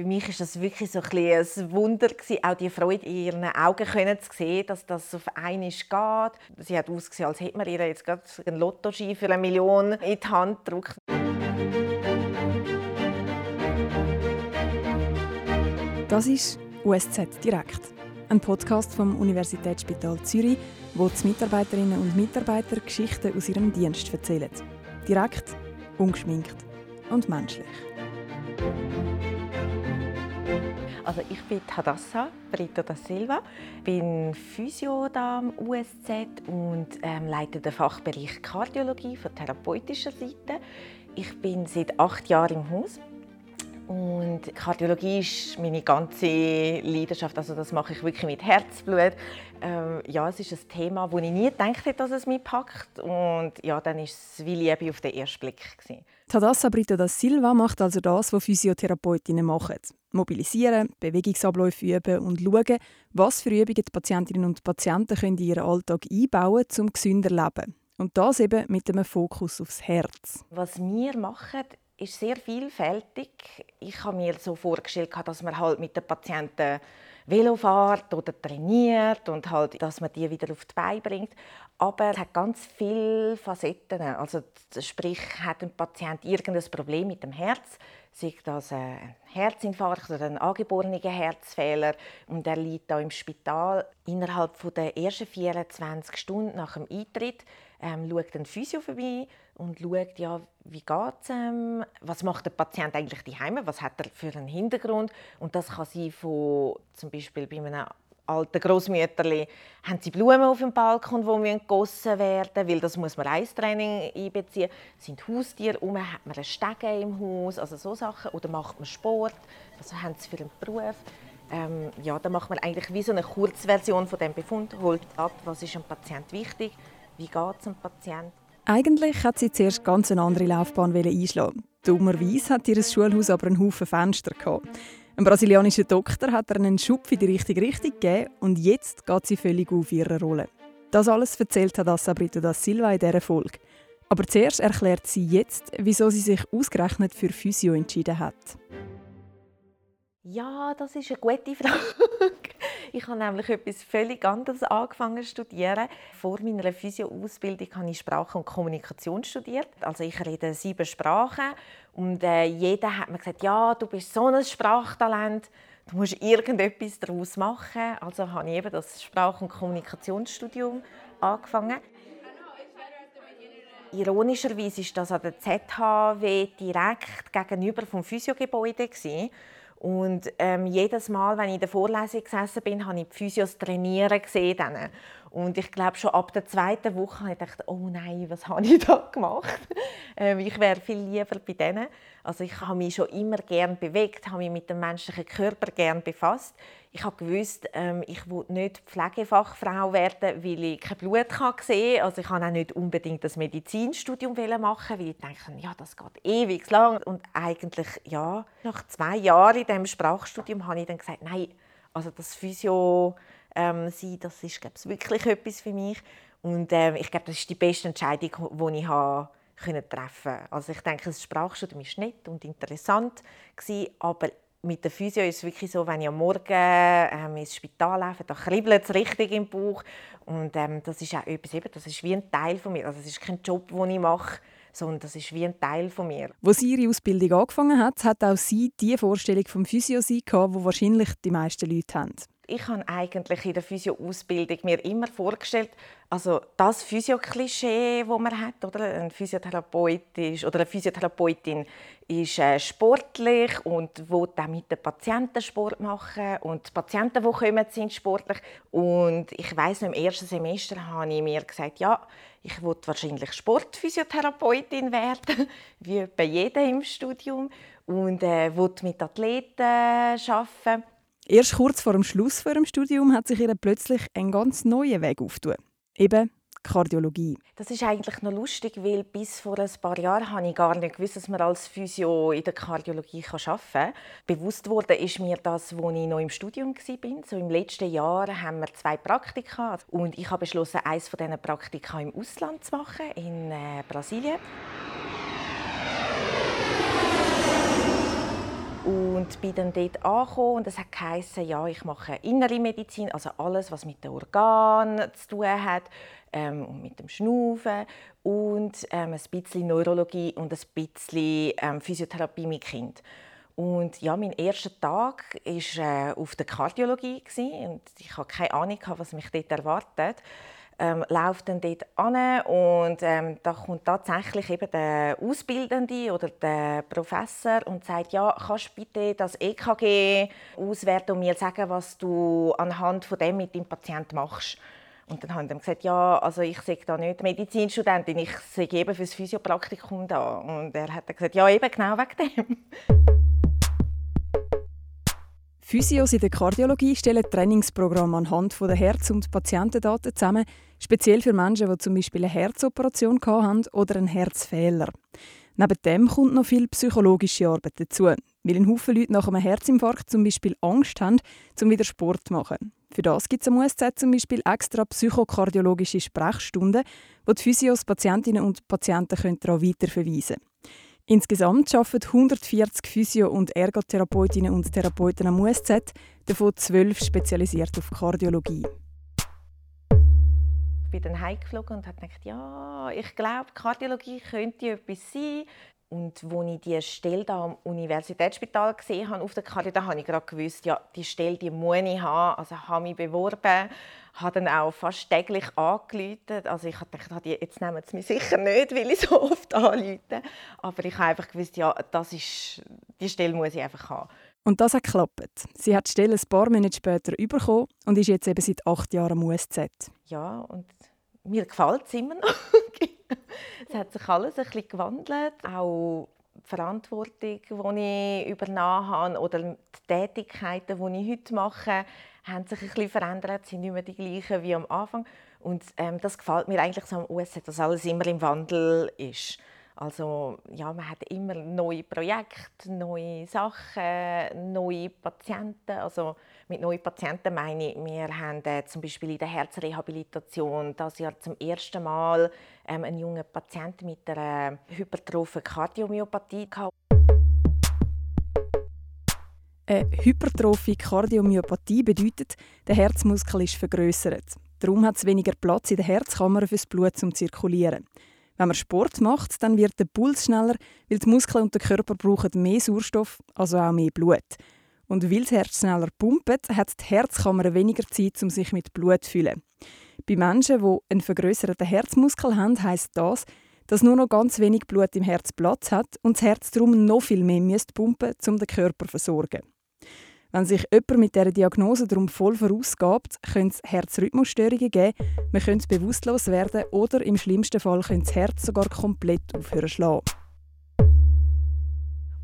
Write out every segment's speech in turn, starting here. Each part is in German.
für mich ist das wirklich so ein, ein Wunder gewesen, auch die Freude in ihren Augen können zu sehen, dass das auf einmal geht. Sie hat ausgesehen, als hätte man ihr jetzt gerade einen Lottoschein für eine Million in die Hand gedrückt. Das ist USZ Direkt, ein Podcast vom Universitätsspital Zürich, wo die Mitarbeiterinnen und Mitarbeiter Geschichten aus ihrem Dienst erzählen. Direkt, ungeschminkt und menschlich. Also ich bin Hadassa Brito da Silva, bin Physio am USZ und ähm, leite den Fachbereich Kardiologie von therapeutischer Seite. Ich bin seit acht Jahren im Haus und Kardiologie ist meine ganze Leidenschaft. Also das mache ich wirklich mit Herzblut. Ähm, ja, es ist ein Thema, wo ich nie gedacht hätte, dass es mich packt. Und ja, dann ist es wie Liebe auf den ersten Blick. Gewesen. Tadassa Brito da Silva macht also das, was Physiotherapeutinnen machen. Mobilisieren, Bewegungsabläufe üben und schauen, was für Übungen die Patientinnen und Patienten können in ihren Alltag einbauen können, um gesünder zu leben. Und das eben mit einem Fokus aufs Herz. Was wir machen, ist sehr vielfältig. Ich habe mir so vorgestellt, dass man halt mit den Patienten Velo fährt oder trainiert und halt, dass man die wieder auf die Beine bringt. Aber es hat ganz viele Facetten. Also sprich, hat ein Patient irgendein Problem mit dem Herz, sei das ein Herzinfarkt oder ein angeborener Herzfehler und er liegt da im Spital. Innerhalb der ersten 24 Stunden nach dem Eintritt ähm, schaut ein Physio vorbei und schaut, ja, wie geht's ähm, was macht der Patient eigentlich daheim, was hat er für einen Hintergrund und das kann sein von zum Beispiel bei einem alten Großmütterli haben sie Blumen auf dem Balkon, die gegossen werden weil das muss man Eistraining einbeziehen. Sind Haustiere um, hat man einen Stege im Haus, also so Sachen oder macht man Sport, was haben sie für einen Beruf? Ähm, ja, da macht man eigentlich wie so eine Kurzversion von dem Befund, holt ab, was ist dem Patient wichtig, wie geht es dem Patient eigentlich hat sie zuerst ganz eine andere Laufbahn einschlagen. Dummerweise hat ihr Schulhaus aber einen Haufen Fenster gehabt. Ein brasilianischer Doktor hat ihr einen Schub in die richtige Richtung gegeben und jetzt geht sie völlig auf ihre Rolle. Das alles erzählt hat Brito da Silva in dieser Folge. Aber zuerst erklärt sie jetzt, wieso sie sich ausgerechnet für Physio entschieden hat. Ja, das ist eine gute Frage. Ich habe nämlich etwas völlig anderes angefangen zu studieren. Vor meiner Physio-Ausbildung habe ich Sprache und Kommunikation studiert. Also ich rede sieben Sprachen und äh, jeder hat mir gesagt, ja, du bist so ein Sprachtalent, du musst irgendetwas daraus machen. Also habe ich eben das Sprach- und Kommunikationsstudium angefangen. Ironischerweise war das an der ZHW direkt gegenüber vom Physiogebäude. Und ähm, jedes Mal, wenn ich in der Vorlesung gesessen bin, habe ich die Physios trainieren gesehen. Und ich glaube, schon ab der zweiten Woche habe ich gedacht, oh nein, was habe ich da gemacht? ähm, ich wäre viel lieber bei denen. Also ich habe mich schon immer gern bewegt, habe mich mit dem menschlichen Körper gern befasst. Ich habe gewusst, ähm, ich will nicht Pflegefachfrau werden, weil ich kein Blut kann sehen Also ich kann auch nicht unbedingt das Medizinstudium machen, weil ich denke, ja, das geht ewig lang. Und eigentlich, ja, nach zwei Jahren in diesem Sprachstudium habe ich dann gesagt, nein, also das Physio ähm, sein, das ist glaube ich, wirklich etwas für mich. Und ähm, ich glaube, das ist die beste Entscheidung, die ich habe können treffen Also ich denke, das Sprachstudium war nett und interessant, gewesen, aber mit der Physio ist es wirklich so, wenn ich am Morgen ähm, ins Spital laufe, da kribbelt es richtig im Bauch. Und ähm, das ist auch etwas, das ist wie ein Teil von mir. Also es ist kein Job, den ich mache, sondern das ist wie ein Teil von mir. Wo sie ihre Ausbildung angefangen hat, hat auch sie die Vorstellung vom Physio sein, die wahrscheinlich die meisten Leute haben ich habe eigentlich in der Physio-Ausbildung mir immer vorgestellt, also das Physio-Klischee, das man hat, oder ein Physiotherapeut ist, oder eine Physiotherapeutin ist äh, sportlich und will dann mit den Patienten Sport machen und die Patienten, die kommen, sind sportlich. Und ich weiß im ersten Semester habe ich mir gesagt, ja, ich will wahrscheinlich Sportphysiotherapeutin werden, wie bei jedem im Studium und äh, will mit Athleten arbeiten Erst kurz vor dem Schluss vor dem Studium hat sich ihr plötzlich ein ganz neuer Weg aufgetan. Eben Kardiologie. Das ist eigentlich noch lustig, weil bis vor ein paar Jahren habe ich gar nicht gewusst, dass man als Physio in der Kardiologie arbeiten kann. Bewusst wurde ist mir das, als ich noch im Studium war. So im letzten Jahr haben wir zwei Praktika und ich habe beschlossen, eines von diesen Praktika im Ausland zu machen, in äh, Brasilien. Und bin dann dort angekommen und es hat geheißen, ja, ich mache innere Medizin, also alles, was mit den Organen zu tun hat ähm, und mit dem Schnaufen und ähm, ein bisschen Neurologie und ein bisschen ähm, Physiotherapie mit Kind. Und ja, mein erster Tag war äh, auf der Kardiologie und ich hatte keine Ahnung, was mich dort erwartet ähm, läuft dann dort an und ähm, da kommt tatsächlich eben der Ausbildende oder der Professor und sagt, ja, kannst du bitte das EKG auswerten und mir sagen, was du anhand von dem mit dem Patienten machst. Und dann haben sie gesagt, ja, also ich sehe da nicht Medizinstudentin, ich sehe eben für das Physiopraktikum da. Und er hat gesagt, ja, eben genau wegen dem. Physios in der Kardiologie stellen Trainingsprogramme anhand der Herz- und Patientendaten zusammen, speziell für Menschen, die zum Beispiel eine Herzoperation haben oder einen Herzfehler. Neben dem kommt noch viel psychologische Arbeit dazu, weil ein Haufen Leute nach einem Herzinfarkt zum Beispiel Angst haben, um wieder Sport zu machen. Für das gibt es am USZ zum Beispiel extra psychokardiologische Sprechstunden, wo die Physios Patientinnen und Patienten daran weiterverweisen können. Insgesamt arbeiten 140 Physio- und Ergotherapeutinnen und Therapeuten am USZ, davon 12 spezialisiert auf Kardiologie. Ich bin dann heimgeflogen und habe gedacht, ja, ich glaube, Kardiologie könnte etwas sein. Und als ich diese Stelle da am Universitätsspital gesehen habe, auf der Karte, da habe ich gerade gewusst, ja, die Stelle die muss ich haben. Also habe mich beworben, habe dann auch fast täglich angerufen. Also ich gedacht, jetzt nehmen sie mich sicher nicht, weil ich so oft anrufe. Aber ich habe einfach gewusst, ja, das ist, die Stelle muss ich einfach haben. Und das hat geklappt. Sie hat die Stelle ein paar Monate später bekommen und ist jetzt eben seit acht Jahren am USZ. Ja, und mir gefällt es immer noch. es hat sich alles ein bisschen gewandelt, auch die Verantwortung, die ich übernommen habe oder die Tätigkeiten, die ich heute mache, haben sich ein bisschen verändert, sind nicht mehr die gleichen wie am Anfang. Und ähm, das gefällt mir eigentlich so am USZ, dass alles immer im Wandel ist. Also ja, man hat immer neue Projekte, neue Sachen, neue Patienten. Also mit neuen Patienten meine ich, wir haben äh, zum Beispiel in der Herzrehabilitation das Jahr zum ersten Mal ähm, einen jungen Patienten mit einer hypertrophen Kardiomyopathie gehabt. Eine hypertrophe Kardiomyopathie bedeutet, der Herzmuskel ist vergrößert. Darum hat es weniger Platz in der Herzkammer fürs Blut zum Zirkulieren. Wenn man Sport macht, dann wird der Puls schneller, weil die Muskeln und der Körper brauchen mehr Sauerstoff, also auch mehr Blut. Und weil das Herz schneller pumpt, hat die Herzkammer weniger Zeit, um sich mit Blut zu füllen. Bei Menschen, die einen vergrößerten Herzmuskel haben, heisst das, dass nur noch ganz wenig Blut im Herz Platz hat und das Herz darum noch viel mehr pumpen müsste, um den Körper zu versorgen. Wenn sich jemand mit dieser Diagnose darum voll vorausgabt, können es Herzrhythmusstörungen geben, man könnte bewusstlos werden oder im schlimmsten Fall könnte das Herz sogar komplett aufhören zu schlagen.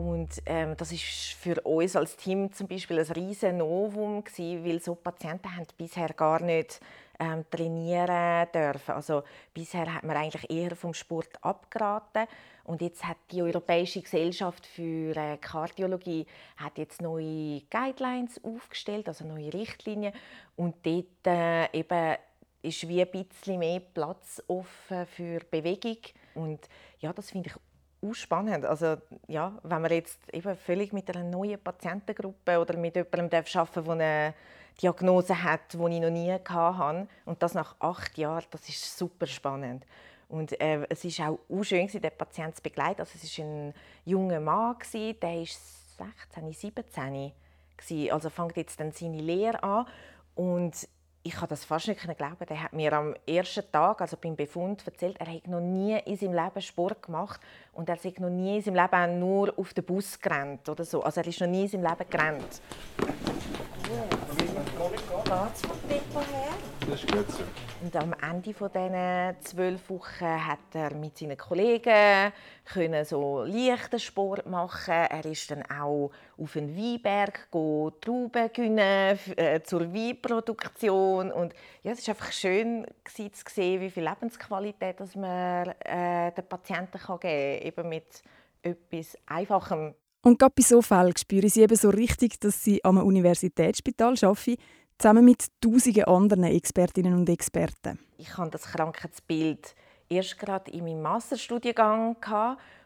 Und ähm, das ist für uns als Team zum Beispiel ein riesen Novum gewesen, weil so Patienten haben bisher gar nicht ähm, trainieren dürfen. Also bisher hat man eigentlich eher vom Sport abgeraten. Und jetzt hat die Europäische Gesellschaft für äh, Kardiologie hat jetzt neue Guidelines aufgestellt, also neue Richtlinien. Und dort äh, eben ist wie ein bisschen mehr Platz offen für Bewegung. Und ja, das finde ich spannend. Also, ja, wenn man jetzt eben völlig mit einer neuen Patientengruppe oder mit jemandem arbeiten darf, der eine Diagnose hat, die ich noch nie hatte, und das nach acht Jahren, das ist super spannend. Und äh, es ist auch, schön, den Patienten zu begleiten. Also, es war ein junger Mann, der war 16, 17. Also fängt jetzt dann seine Lehre an. Und ich kann das fast nicht glauben. Der hat mir am ersten Tag, also beim Befund, erzählt, er hätte noch nie in seinem Leben Sport gemacht und er sei noch nie in seinem Leben auch nur auf den Bus gerannt oder so. Also er ist noch nie in seinem Leben gerannt. Her? Das ist gut so. Und am Ende dieser zwölf Wochen hat er mit seinen Kollegen können so leichten Sport machen. Er ist dann auch auf den Weinberg Trauben gewinnen, äh, zur Weinproduktion und ja, es ist einfach schön zu sehen, wie viel Lebensqualität dass man äh, den Patienten kann geben kann, eben mit etwas Einfachem. Und gerade bei so Fällen spüre ich sie eben so richtig, dass sie am Universitätsspital arbeiten zusammen mit tausenden anderen Expertinnen und Experten. Ich kann das Krankheitsbild erst gerade in meinem Masterstudiengang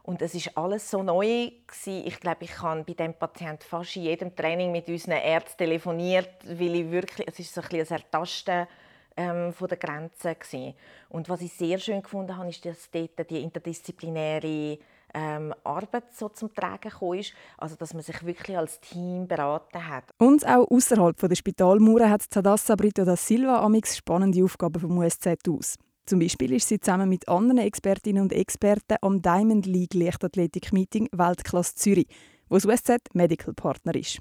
und es ist alles so neu. Ich glaube, ich habe bei dem Patienten fast in jedem Training mit unseren Ärzten telefoniert, weil ich wirklich, es ist so ein bisschen ein Ertasten ähm, von der gewesen. Und was ich sehr schön gefunden habe, ist, dass dort die interdisziplinäre ähm, Arbeit so zum Tragen gekommen ist. Also, dass man sich wirklich als Team beraten hat. Und auch außerhalb der Spitalmauern hat Tadassa Brito da Silva amix spannende Aufgaben vom USZ aus. Zum Beispiel ist sie zusammen mit anderen Expertinnen und Experten am Diamond League Leichtathletik Meeting Weltklasse Zürich, wo das USZ Medical Partner ist.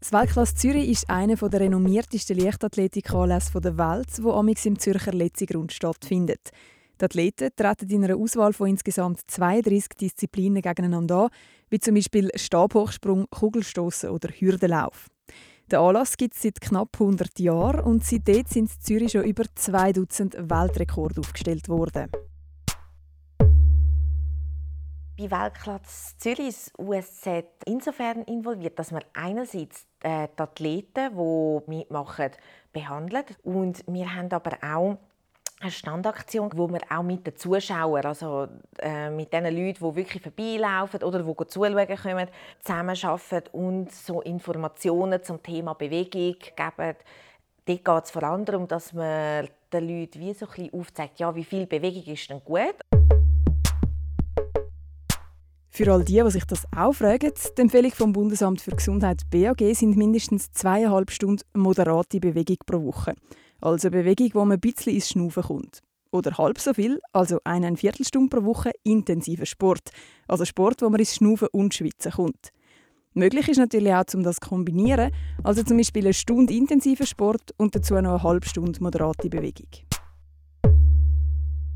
Das Weltklasse Zürich ist einer der renommiertesten Leichtathletikanlässe der Welt, wo amix im Zürcher Letzigrund stattfindet. Die Athleten treten in einer Auswahl von insgesamt 32 Disziplinen gegeneinander an, wie zum Beispiel Stabhochsprung, Kugelstoßen oder Hürdenlauf. Der Anlass gibt es seit knapp 100 Jahren und seitdem sind in Zürich schon über zwei Dutzend Weltrekorde aufgestellt worden. Bei Weltklasse Zürich ist USZ insofern involviert, dass man einerseits äh, die Athleten, die mitmachen, behandelt und wir haben aber auch eine Standaktion, wo wir auch mit den Zuschauern, also äh, mit den Leuten, die wirklich vorbeilaufen oder die zuschauen kommen, zusammenarbeiten und so Informationen zum Thema Bewegung geben. Dort geht es vor allem darum, dass man den Leuten wie so ein aufzeigt, ja, wie viel Bewegung ist denn gut. Für all die, die sich das auch fragen, die Empfehlung vom Bundesamt für Gesundheit BAG sind mindestens zweieinhalb Stunden moderate Bewegung pro Woche. Also eine Bewegung, wo man ein bisschen ins Schnaufen kommt. Oder halb so viel, also eine Viertelstunde pro Woche intensiver Sport. Also Sport, wo man ins Schnaufen und Schwitzen kommt. Möglich ist natürlich auch, um das zu kombinieren, also zum Beispiel eine Stunde intensiver Sport und dazu noch eine halbe Stunde moderate Bewegung.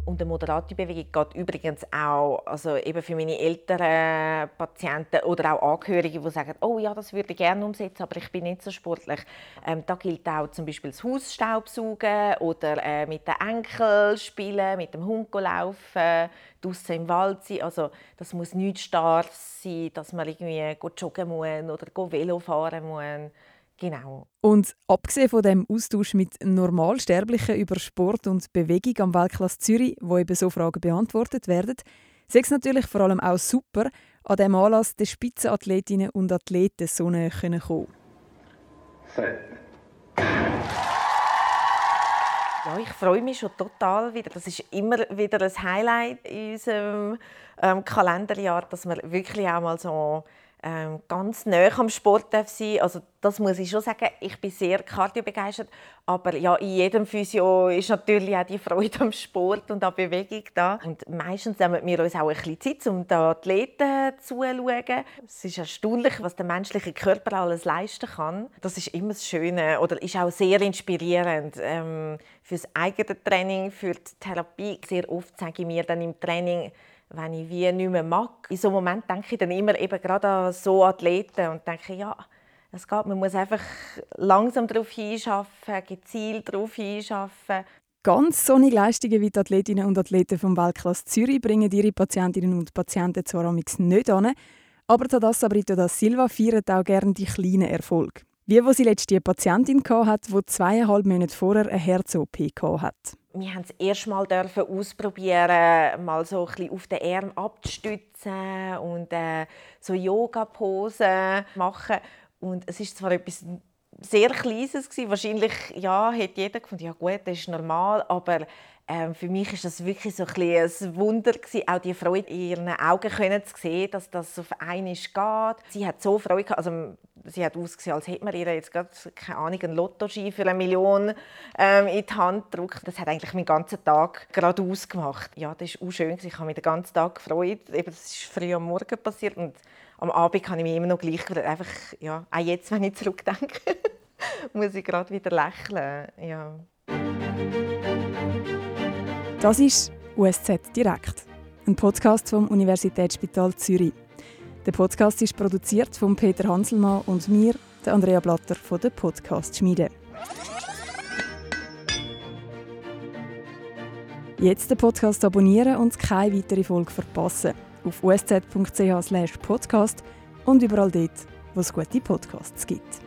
Und eine moderate Bewegung geht übrigens auch also eben für meine älteren Patienten oder auch Angehörige, die sagen, oh ja, das würde ich gerne umsetzen, aber ich bin nicht so sportlich. Ähm, da gilt auch zum Beispiel das Hausstaubsaugen oder äh, mit den Enkeln spielen, mit dem Hund laufen, draußen im Wald sein. Also das muss nicht starr sein, dass man irgendwie joggen muss oder Velo fahren muss. Genau. Und abgesehen von dem Austausch mit Normalsterblichen über Sport und Bewegung am Weltklasse Zürich, wo eben so Fragen beantwortet werden, sei es natürlich vor allem auch super, an diesem Anlass der Spitzenathletinnen und Athleten so näher kommen können. Ja, ich freue mich schon total wieder. Das ist immer wieder ein Highlight in unserem ähm, Kalenderjahr, dass wir wirklich auch mal so ähm, ganz nah am Sport darf sein Also das muss ich schon sagen. Ich bin sehr kardiobegeistert, aber ja, in jedem Physio ist natürlich auch die Freude am Sport und an Bewegung da. Und meistens nehmen wir uns auch ein bisschen Zeit, um den Athleten zuzuschauen. Es ist erstaunlich, was der menschliche Körper alles leisten kann. Das ist immer das Schöne oder ist auch sehr inspirierend ähm, für das eigene Training, für die Therapie. Sehr oft sage ich mir dann im Training, wenn ich wie nicht mehr mag. In so einem Moment denke ich dann immer eben gerade an so Athleten und denke, ja, es geht, man muss einfach langsam darauf hinschaffen, gezielt darauf hinschaffen. Ganz sonnige Leistungen wie die Athletinnen und Athleten vom Weltklasse Zürich bringen ihre Patientinnen und Patienten zwar nicht an, aber Tadassa Brito da Silva feiert auch gerne die kleinen Erfolge. Wie wo sie letzte Patientin hatte, die zweieinhalb Monate vorher eine Herz-OP hatte wir haben es erst mal dürfen ausprobieren, mal so ein bisschen auf den Arm abzustützen und äh, so Yoga-Posen machen. Und es ist zwar etwas sehr Kleines gewesen. Wahrscheinlich ja, hat jeder gefunden, ja gut, das ist normal, aber ähm, für mich ist das wirklich so ein, ein Wunder gewesen, auch die Freude in ihren Augen können zu sehen, dass das auf einmal geht. Sie hat so Freude gehabt, also sie hat ausgesehen, als hätte man ihr jetzt gerade, keine Ahnung, einen Lottoschein für eine Million ähm, in die Hand gedrückt. Das hat eigentlich meinen ganzen Tag gerade ausgemacht. Ja, das war auch schön. Ich habe mich den ganzen Tag gefreut. Eben, das ist früh am Morgen passiert und am Abend kann ich mich immer noch gleich einfach, ja, auch jetzt, wenn ich zurückdenke, muss ich gerade wieder lächeln. Ja. Das ist USZ Direkt, ein Podcast vom Universitätsspital Zürich. Der Podcast ist produziert von Peter Hanselmann und mir, der Andrea Blatter von der Podcast Schmiede. Jetzt den Podcast abonnieren und keine weitere Folge verpassen. Auf usz.ch/podcast und überall dort, wo es gute Podcasts gibt.